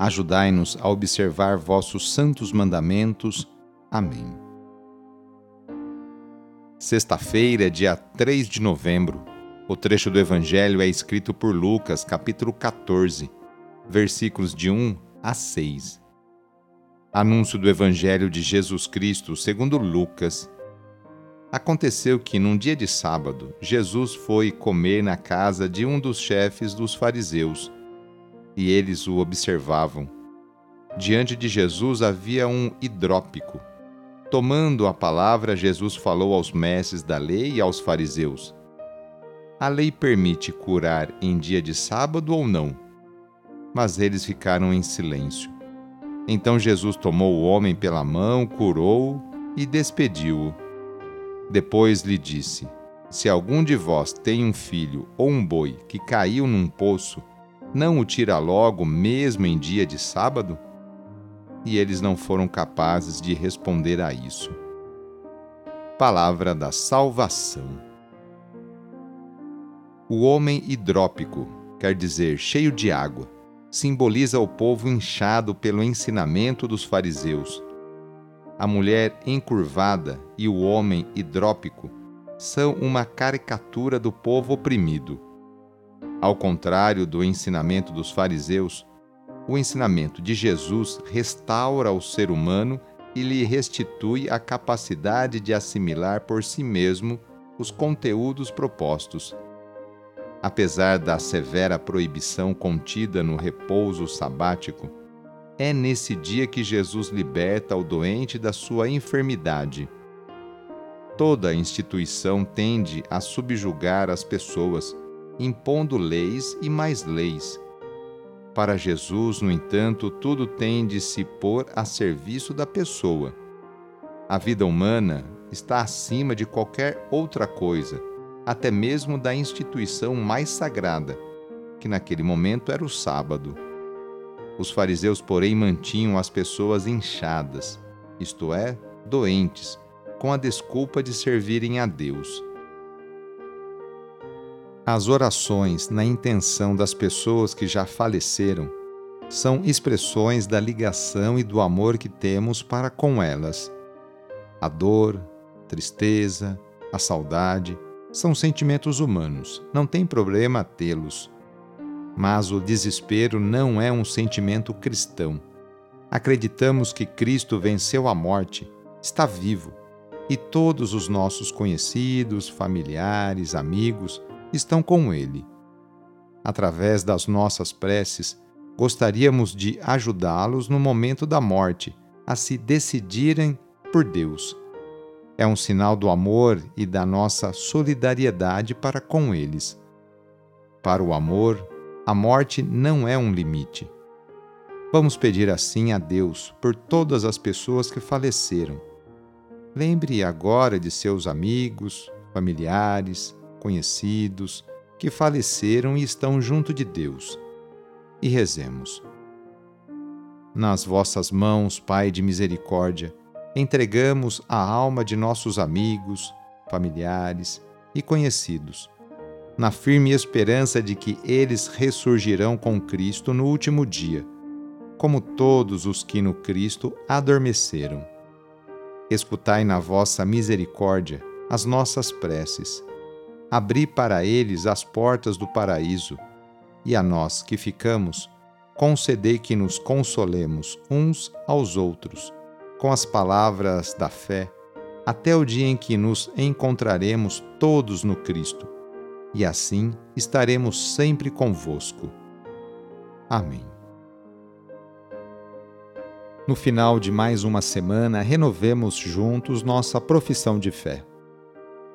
Ajudai-nos a observar vossos santos mandamentos. Amém. Sexta-feira, dia 3 de novembro. O trecho do Evangelho é escrito por Lucas, capítulo 14, versículos de 1 a 6. Anúncio do Evangelho de Jesus Cristo segundo Lucas. Aconteceu que, num dia de sábado, Jesus foi comer na casa de um dos chefes dos fariseus e eles o observavam. Diante de Jesus havia um hidrópico. Tomando a palavra, Jesus falou aos mestres da lei e aos fariseus: A lei permite curar em dia de sábado ou não? Mas eles ficaram em silêncio. Então Jesus tomou o homem pela mão, curou-o e despediu-o. Depois lhe disse: Se algum de vós tem um filho ou um boi que caiu num poço não o tira logo, mesmo em dia de sábado? E eles não foram capazes de responder a isso. Palavra da Salvação. O homem hidrópico, quer dizer cheio de água, simboliza o povo inchado pelo ensinamento dos fariseus. A mulher encurvada e o homem hidrópico são uma caricatura do povo oprimido ao contrário do ensinamento dos fariseus, o ensinamento de Jesus restaura o ser humano e lhe restitui a capacidade de assimilar por si mesmo os conteúdos propostos. Apesar da severa proibição contida no repouso sabático, é nesse dia que Jesus liberta o doente da sua enfermidade. Toda instituição tende a subjugar as pessoas impondo leis e mais leis. Para Jesus, no entanto, tudo tem de se pôr a serviço da pessoa. A vida humana está acima de qualquer outra coisa, até mesmo da instituição mais sagrada, que naquele momento era o sábado. Os fariseus, porém, mantinham as pessoas inchadas, isto é, doentes, com a desculpa de servirem a Deus. As orações na intenção das pessoas que já faleceram são expressões da ligação e do amor que temos para com elas. A dor, tristeza, a saudade são sentimentos humanos, não tem problema tê-los. Mas o desespero não é um sentimento cristão. Acreditamos que Cristo venceu a morte, está vivo, e todos os nossos conhecidos, familiares, amigos estão com Ele. Através das nossas preces, gostaríamos de ajudá-los no momento da morte a se decidirem por Deus. É um sinal do amor e da nossa solidariedade para com eles. Para o amor, a morte não é um limite. Vamos pedir assim a Deus por todas as pessoas que faleceram. Lembre agora de seus amigos, familiares, conhecidos, que faleceram e estão junto de Deus. E rezemos. Nas vossas mãos, Pai de misericórdia, entregamos a alma de nossos amigos, familiares e conhecidos, na firme esperança de que eles ressurgirão com Cristo no último dia, como todos os que no Cristo adormeceram. Escutai na vossa misericórdia as nossas preces abri para eles as portas do paraíso, e a nós que ficamos, concedei que nos consolemos uns aos outros com as palavras da fé, até o dia em que nos encontraremos todos no Cristo, e assim estaremos sempre convosco. Amém. No final de mais uma semana, renovemos juntos nossa profissão de fé.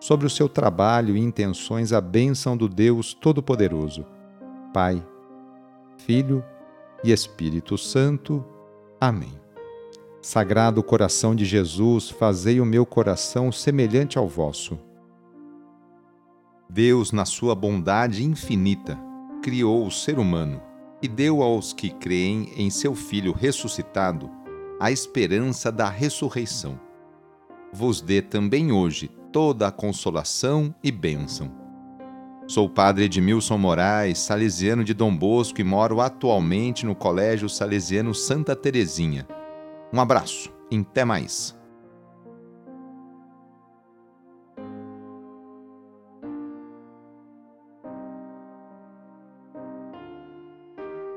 sobre o seu trabalho e intenções a bênção do Deus Todo-Poderoso. Pai, Filho e Espírito Santo. Amém. Sagrado coração de Jesus, fazei o meu coração semelhante ao vosso. Deus, na sua bondade infinita, criou o ser humano e deu aos que creem em seu Filho ressuscitado a esperança da ressurreição. Vos dê também hoje toda a consolação e bênção. Sou o padre Edmilson Moraes, salesiano de Dom Bosco e moro atualmente no Colégio Salesiano Santa Terezinha. Um abraço e até mais.